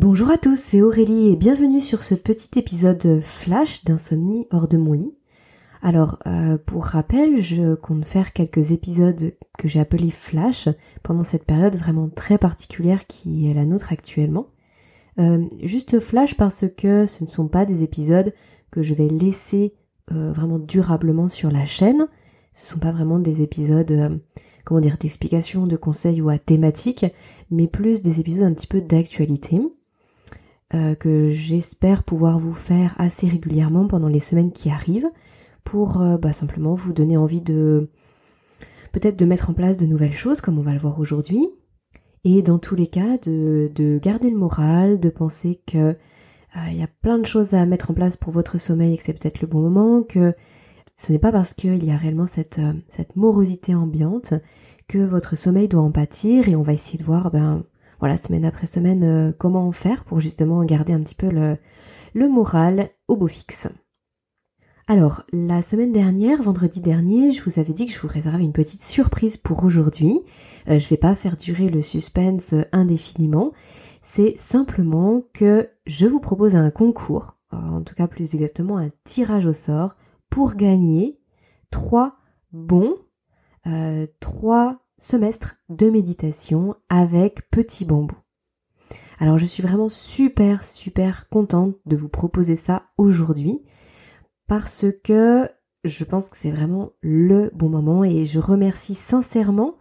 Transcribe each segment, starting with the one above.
Bonjour à tous, c'est Aurélie et bienvenue sur ce petit épisode flash d'insomnie hors de mon lit. Alors, euh, pour rappel, je compte faire quelques épisodes que j'ai appelés flash pendant cette période vraiment très particulière qui est la nôtre actuellement. Euh, juste flash parce que ce ne sont pas des épisodes que je vais laisser euh, vraiment durablement sur la chaîne. Ce ne sont pas vraiment des épisodes, comment dire, d'explications, de conseils ou à thématique, mais plus des épisodes un petit peu d'actualité. Euh, que j'espère pouvoir vous faire assez régulièrement pendant les semaines qui arrivent pour euh, bah, simplement vous donner envie de peut-être de mettre en place de nouvelles choses comme on va le voir aujourd'hui. Et dans tous les cas de, de garder le moral, de penser que euh, il y a plein de choses à mettre en place pour votre sommeil et que c'est peut-être le bon moment, que ce n'est pas parce qu'il y a réellement cette, cette morosité ambiante que votre sommeil doit en pâtir et on va essayer de voir ben, voilà, semaine après semaine, euh, comment faire pour justement garder un petit peu le, moral au beau fixe. Alors, la semaine dernière, vendredi dernier, je vous avais dit que je vous réservais une petite surprise pour aujourd'hui. Euh, je vais pas faire durer le suspense indéfiniment. C'est simplement que je vous propose un concours, en tout cas plus exactement un tirage au sort, pour gagner trois bons, euh, trois semestre de méditation avec Petit Bambou. Alors je suis vraiment super super contente de vous proposer ça aujourd'hui parce que je pense que c'est vraiment le bon moment et je remercie sincèrement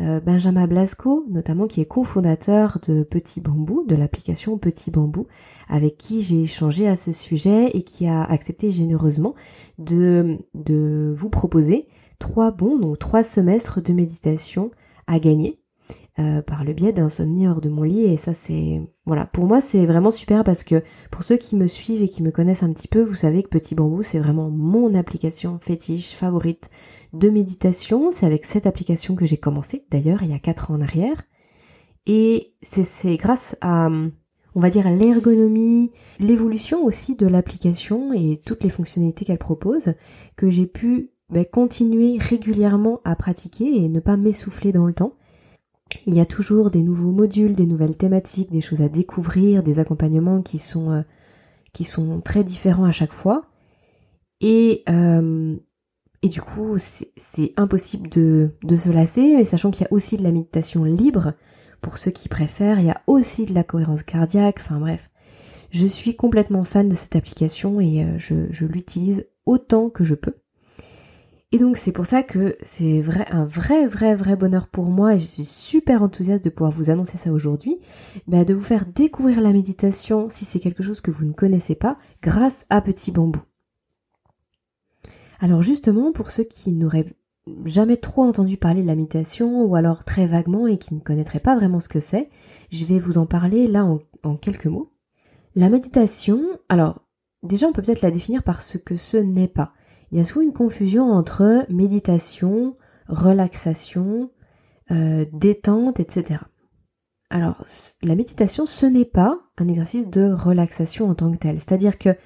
euh, Benjamin Blasco, notamment qui est cofondateur de Petit Bambou, de l'application Petit Bambou, avec qui j'ai échangé à ce sujet et qui a accepté généreusement de, de vous proposer trois bons, donc trois semestres de méditation à gagner euh, par le biais d'insomnie hors de mon lit. Et ça, c'est voilà, pour moi, c'est vraiment super parce que pour ceux qui me suivent et qui me connaissent un petit peu, vous savez que Petit Bambou, c'est vraiment mon application fétiche favorite de méditation. C'est avec cette application que j'ai commencé, d'ailleurs, il y a quatre ans en arrière. Et c'est grâce à, on va dire, l'ergonomie, l'évolution aussi de l'application et toutes les fonctionnalités qu'elle propose, que j'ai pu ben, continuer régulièrement à pratiquer et ne pas m'essouffler dans le temps. Il y a toujours des nouveaux modules, des nouvelles thématiques, des choses à découvrir, des accompagnements qui sont, euh, qui sont très différents à chaque fois. Et, euh, et du coup, c'est impossible de, de se lasser, mais sachant qu'il y a aussi de la méditation libre, pour ceux qui préfèrent, il y a aussi de la cohérence cardiaque, enfin bref. Je suis complètement fan de cette application et euh, je, je l'utilise autant que je peux. Et donc c'est pour ça que c'est vrai, un vrai, vrai, vrai bonheur pour moi et je suis super enthousiaste de pouvoir vous annoncer ça aujourd'hui, bah, de vous faire découvrir la méditation si c'est quelque chose que vous ne connaissez pas grâce à Petit Bambou. Alors justement, pour ceux qui n'auraient jamais trop entendu parler de la méditation ou alors très vaguement et qui ne connaîtraient pas vraiment ce que c'est, je vais vous en parler là en, en quelques mots. La méditation, alors déjà on peut peut-être la définir par ce que ce n'est pas il y a souvent une confusion entre méditation, relaxation, euh, détente, etc. Alors, la méditation, ce n'est pas un exercice de relaxation en tant que tel. C'est-à-dire que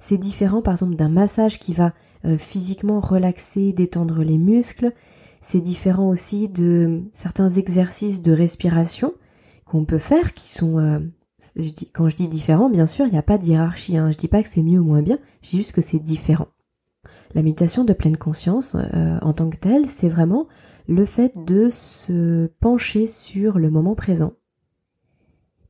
c'est différent, par exemple, d'un massage qui va euh, physiquement relaxer, détendre les muscles. C'est différent aussi de certains exercices de respiration qu'on peut faire qui sont... Euh, quand je dis différent, bien sûr, il n'y a pas de hiérarchie. Hein. Je dis pas que c'est mieux ou moins bien, je dis juste que c'est différent. La méditation de pleine conscience, euh, en tant que telle, c'est vraiment le fait de se pencher sur le moment présent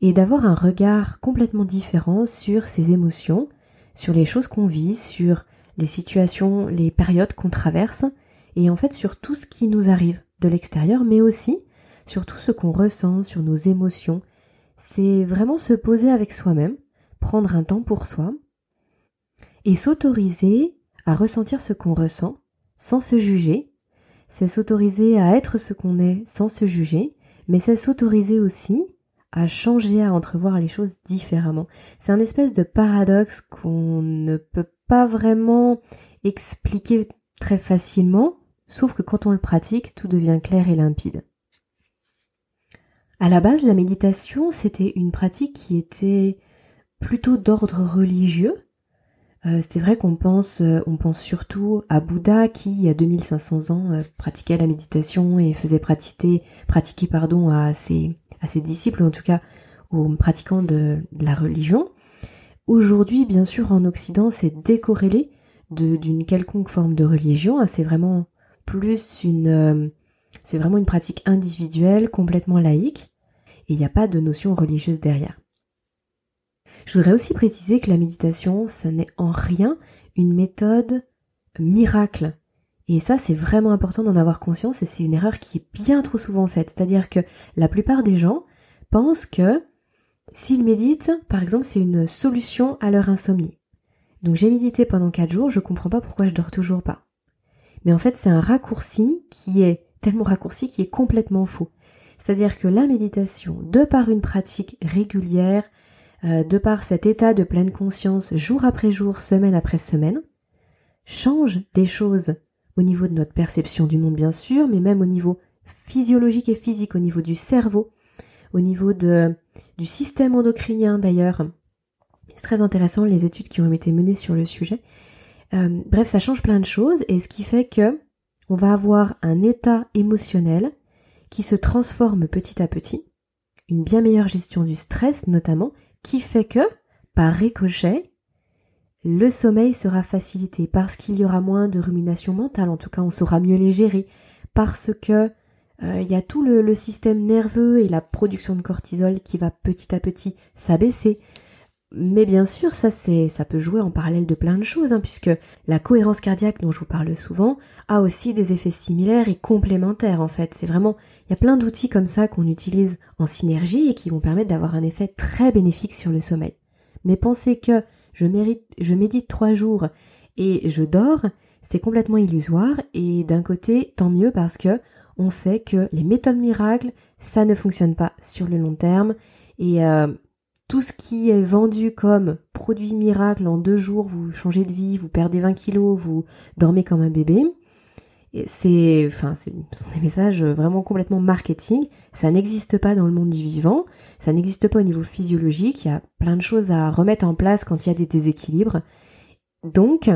et d'avoir un regard complètement différent sur ses émotions, sur les choses qu'on vit, sur les situations, les périodes qu'on traverse, et en fait sur tout ce qui nous arrive de l'extérieur, mais aussi sur tout ce qu'on ressent, sur nos émotions. C'est vraiment se poser avec soi-même, prendre un temps pour soi, et s'autoriser à ressentir ce qu'on ressent sans se juger, c'est s'autoriser à être ce qu'on est sans se juger, mais c'est s'autoriser aussi à changer, à entrevoir les choses différemment. C'est un espèce de paradoxe qu'on ne peut pas vraiment expliquer très facilement, sauf que quand on le pratique, tout devient clair et limpide. À la base, la méditation, c'était une pratique qui était plutôt d'ordre religieux, euh, c'est vrai qu'on pense, euh, on pense surtout à Bouddha qui, il y a 2500 ans, euh, pratiquait la méditation et faisait pratiquer, pratiquer pardon, à ses, à ses disciples, en tout cas aux pratiquants de, la religion. Aujourd'hui, bien sûr, en Occident, c'est décorrélé d'une quelconque forme de religion. Hein. C'est vraiment plus une, euh, c'est vraiment une pratique individuelle, complètement laïque, et il n'y a pas de notion religieuse derrière. Je voudrais aussi préciser que la méditation, ça n'est en rien une méthode miracle. Et ça, c'est vraiment important d'en avoir conscience et c'est une erreur qui est bien trop souvent faite. C'est-à-dire que la plupart des gens pensent que s'ils méditent, par exemple, c'est une solution à leur insomnie. Donc j'ai médité pendant 4 jours, je comprends pas pourquoi je dors toujours pas. Mais en fait, c'est un raccourci qui est tellement raccourci qui est complètement faux. C'est-à-dire que la méditation, de par une pratique régulière, euh, de par cet état de pleine conscience jour après jour, semaine après semaine, change des choses au niveau de notre perception du monde bien sûr, mais même au niveau physiologique et physique, au niveau du cerveau, au niveau du système endocrinien d'ailleurs. C'est très intéressant les études qui ont été menées sur le sujet. Euh, bref, ça change plein de choses et ce qui fait que on va avoir un état émotionnel qui se transforme petit à petit, une bien meilleure gestion du stress notamment, qui fait que, par ricochet, le sommeil sera facilité parce qu'il y aura moins de rumination mentale, en tout cas on saura mieux les gérer, parce que euh, il y a tout le, système nerveux et la production de cortisol qui va petit à petit s'abaisser. Mais bien sûr, ça c'est, ça peut jouer en parallèle de plein de choses, hein, puisque la cohérence cardiaque dont je vous parle souvent a aussi des effets similaires et complémentaires en fait. C'est vraiment, il y a plein d'outils comme ça qu'on utilise en synergie et qui vont permettre d'avoir un effet très bénéfique sur le sommeil. Mais pensez que je, mérite, je médite trois jours et je dors, c'est complètement illusoire et d'un côté, tant mieux parce que on sait que les méthodes miracles, ça ne fonctionne pas sur le long terme et euh, tout ce qui est vendu comme produit miracle en deux jours, vous changez de vie, vous perdez 20 kilos, vous dormez comme un bébé. C'est, enfin, ce sont des messages vraiment complètement marketing. Ça n'existe pas dans le monde du vivant. Ça n'existe pas au niveau physiologique. Il y a plein de choses à remettre en place quand il y a des déséquilibres. Donc,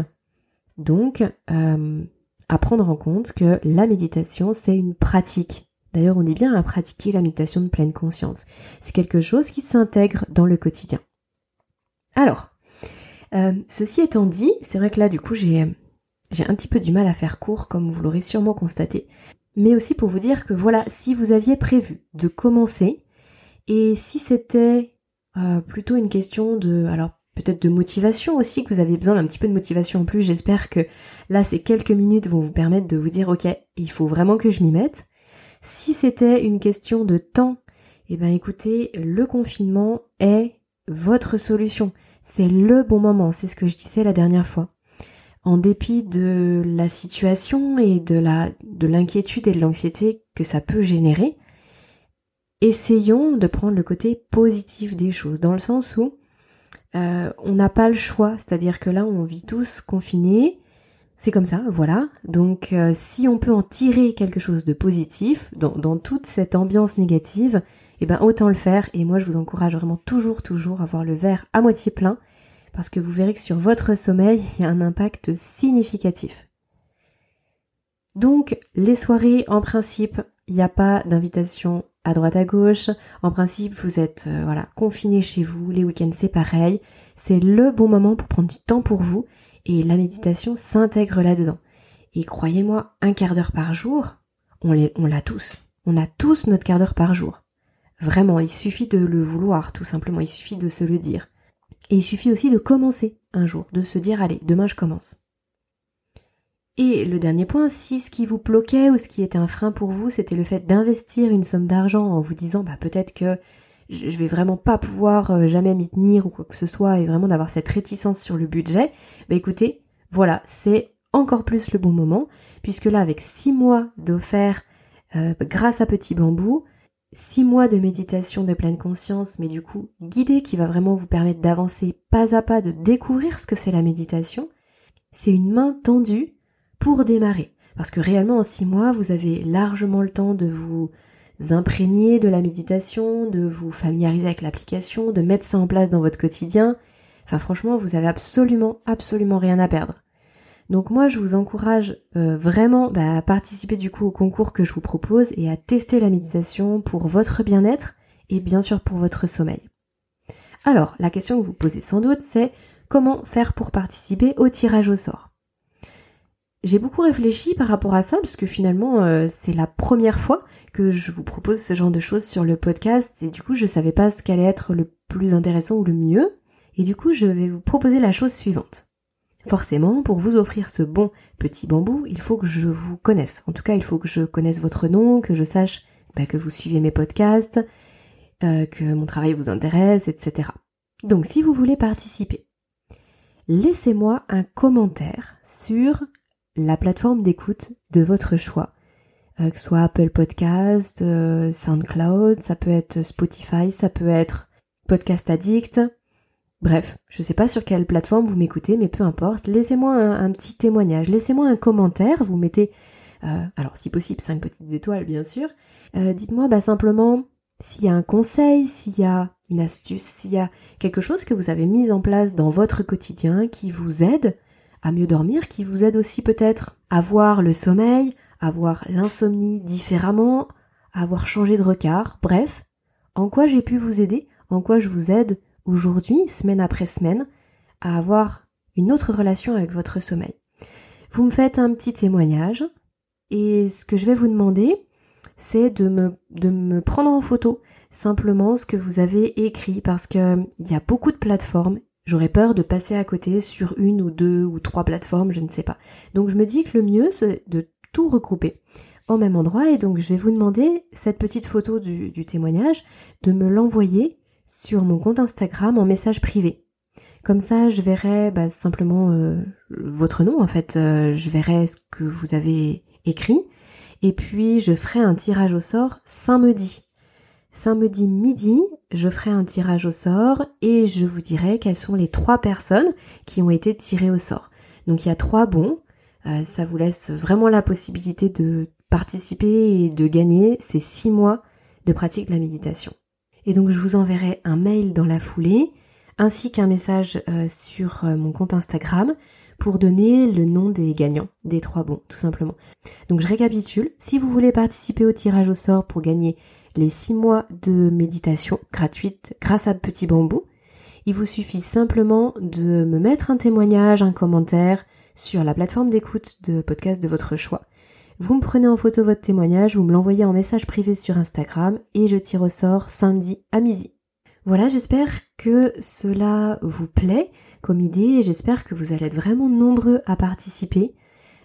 donc, euh, à prendre en compte que la méditation, c'est une pratique. D'ailleurs, on est bien à pratiquer la méditation de pleine conscience. C'est quelque chose qui s'intègre dans le quotidien. Alors, euh, ceci étant dit, c'est vrai que là, du coup, j'ai j'ai un petit peu du mal à faire court, comme vous l'aurez sûrement constaté. Mais aussi pour vous dire que voilà, si vous aviez prévu de commencer, et si c'était euh, plutôt une question de, alors peut-être de motivation aussi, que vous avez besoin d'un petit peu de motivation en plus, j'espère que là ces quelques minutes vont vous permettre de vous dire ok, il faut vraiment que je m'y mette. Si c'était une question de temps, eh ben écoutez, le confinement est votre solution. C'est le bon moment, c'est ce que je disais la dernière fois en dépit de la situation et de la de l'inquiétude et de l'anxiété que ça peut générer, essayons de prendre le côté positif des choses, dans le sens où euh, on n'a pas le choix, c'est-à-dire que là on vit tous confinés, c'est comme ça, voilà. Donc euh, si on peut en tirer quelque chose de positif dans, toute cette ambiance négative, eh ben autant le faire. Et moi je vous encourage vraiment toujours, toujours à voir le verre à moitié plein parce que vous verrez que sur votre sommeil, il y a un impact significatif. Donc, les soirées, en principe, il n'y a pas d'invitation à droite à gauche. En principe, vous êtes euh, voilà confiné chez vous. Les week-ends, c'est pareil. C'est le bon moment pour prendre du temps pour vous et la méditation s'intègre là-dedans. Et croyez-moi, un quart d'heure par jour, on l'a tous. On a tous notre quart d'heure par jour. Vraiment, il suffit de le vouloir, tout simplement. Il suffit de se le dire. Et il suffit aussi de commencer un jour, de se dire allez, demain je commence. Et le dernier point, si ce qui vous bloquait ou ce qui était un frein pour vous, c'était le fait d'investir une somme d'argent en vous disant bah peut-être que je vais vraiment pas pouvoir euh, jamais m'y tenir ou quoi que ce soit et vraiment d'avoir cette réticence sur le budget, bah écoutez, voilà, c'est encore plus le bon moment puisque là avec six mois d'offert euh, grâce à Petit Bambou, six mois de méditation de pleine conscience, mais du coup guidée qui va vraiment vous permettre d'avancer pas à pas, de découvrir ce que c'est la méditation, c'est une main tendue pour démarrer. Parce que réellement en six mois, vous avez largement le temps de vous imprégner de la méditation, de vous familiariser avec l'application, de mettre ça en place dans votre quotidien. Enfin franchement, vous avez absolument, absolument rien à perdre. Donc moi, je vous encourage euh, vraiment bah, à participer du coup au concours que je vous propose et à tester la méditation pour votre bien-être et bien sûr pour votre sommeil. Alors, la question que vous posez sans doute, c'est comment faire pour participer au tirage au sort? J'ai beaucoup réfléchi par rapport à ça, parce que finalement, euh, c'est la première fois que je vous propose ce genre de choses sur le podcast, et du coup, je savais pas ce qu'allait être le plus intéressant ou le mieux, et du coup, je vais vous proposer la chose suivante. Forcément, pour vous offrir ce bon petit bambou, il faut que je vous connaisse. En tout cas, il faut que je connaisse votre nom, que je sache bah, que vous suivez mes podcasts, euh, que mon travail vous intéresse, etc. Donc si vous voulez participer, laissez-moi un commentaire sur la plateforme d'écoute de votre choix, euh, que ce soit Apple Podcast, euh, SoundCloud, ça peut être Spotify, ça peut être Podcast Addict, Bref, je ne sais pas sur quelle plateforme vous m'écoutez, mais peu importe, laissez-moi un, petit témoignage, laissez-moi un commentaire, vous mettez, euh, alors si possible, cinq petites étoiles bien sûr, dites-moi bah, simplement s'il y a un conseil, s'il y a une astuce, s'il y a quelque chose que vous avez mis en place dans votre quotidien qui vous aide à mieux dormir, qui vous aide aussi peut-être à voir le sommeil, à voir l'insomnie différemment, à avoir changé de regard, bref, en quoi j'ai pu vous aider, en quoi je vous aide aujourd'hui, semaine après semaine, à avoir une autre relation avec votre sommeil. Vous me faites un petit témoignage et ce que je vais vous demander, c'est de me, de me prendre en photo simplement ce que vous avez écrit parce que il y a beaucoup de plateformes. J'aurais peur de passer à côté sur une ou deux ou trois plateformes, je ne sais pas. Donc je me dis que le mieux c'est de tout regrouper au même endroit et donc je vais vous demander cette petite photo du, témoignage de me l'envoyer sur mon compte Instagram en message privé. Comme ça, je verrai bah, simplement euh, votre nom en fait, euh, je verrai ce que vous avez écrit et puis je ferai un tirage au sort samedi. Samedi midi, je ferai un tirage au sort et je vous dirai quelles sont les trois personnes qui ont été tirées au sort. Donc il y a trois bons, euh, ça vous laisse vraiment la possibilité de participer et de gagner ces six mois de pratique de la méditation. Et donc je vous enverrai un mail dans la foulée, ainsi qu'un message euh, sur euh, mon compte Instagram pour donner le nom des gagnants, des trois bons, tout simplement. Donc je récapitule, si vous voulez participer au tirage au sort pour gagner les six mois de méditation gratuite grâce à Petit Bambou, il vous suffit simplement de me mettre un témoignage, un commentaire sur la plateforme d'écoute de podcast de votre choix vous me prenez en photo votre témoignage, vous me l'envoyez en message privé sur Instagram et je tire au sort samedi à midi. Voilà, j'espère que cela vous plaît comme idée et j'espère que vous allez être vraiment nombreux à participer.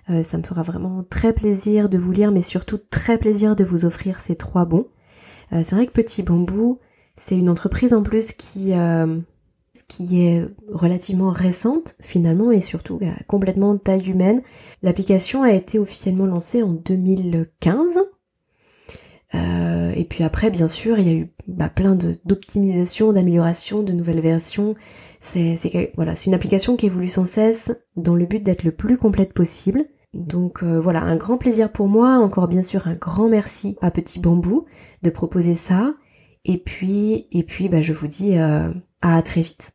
Euh, ça me fera vraiment très plaisir de vous lire, mais surtout très plaisir de vous offrir ces trois bons. Euh, c'est vrai que Petit Bambou, c'est une entreprise en plus qui, euh, est relativement récente finalement et surtout bah, complètement taille humaine. L'application a été officiellement lancée en 2015. Euh, et puis après, bien sûr, il y a eu bah, plein d'optimisation, d'amélioration, de nouvelles versions. C'est une application qui évolue sans cesse dans le but d'être le plus complète possible. Donc euh, voilà, un grand plaisir pour moi. Encore bien sûr, un grand merci à Petit Bambou de proposer ça. Et puis, et puis, bah, je vous dis euh, à très vite.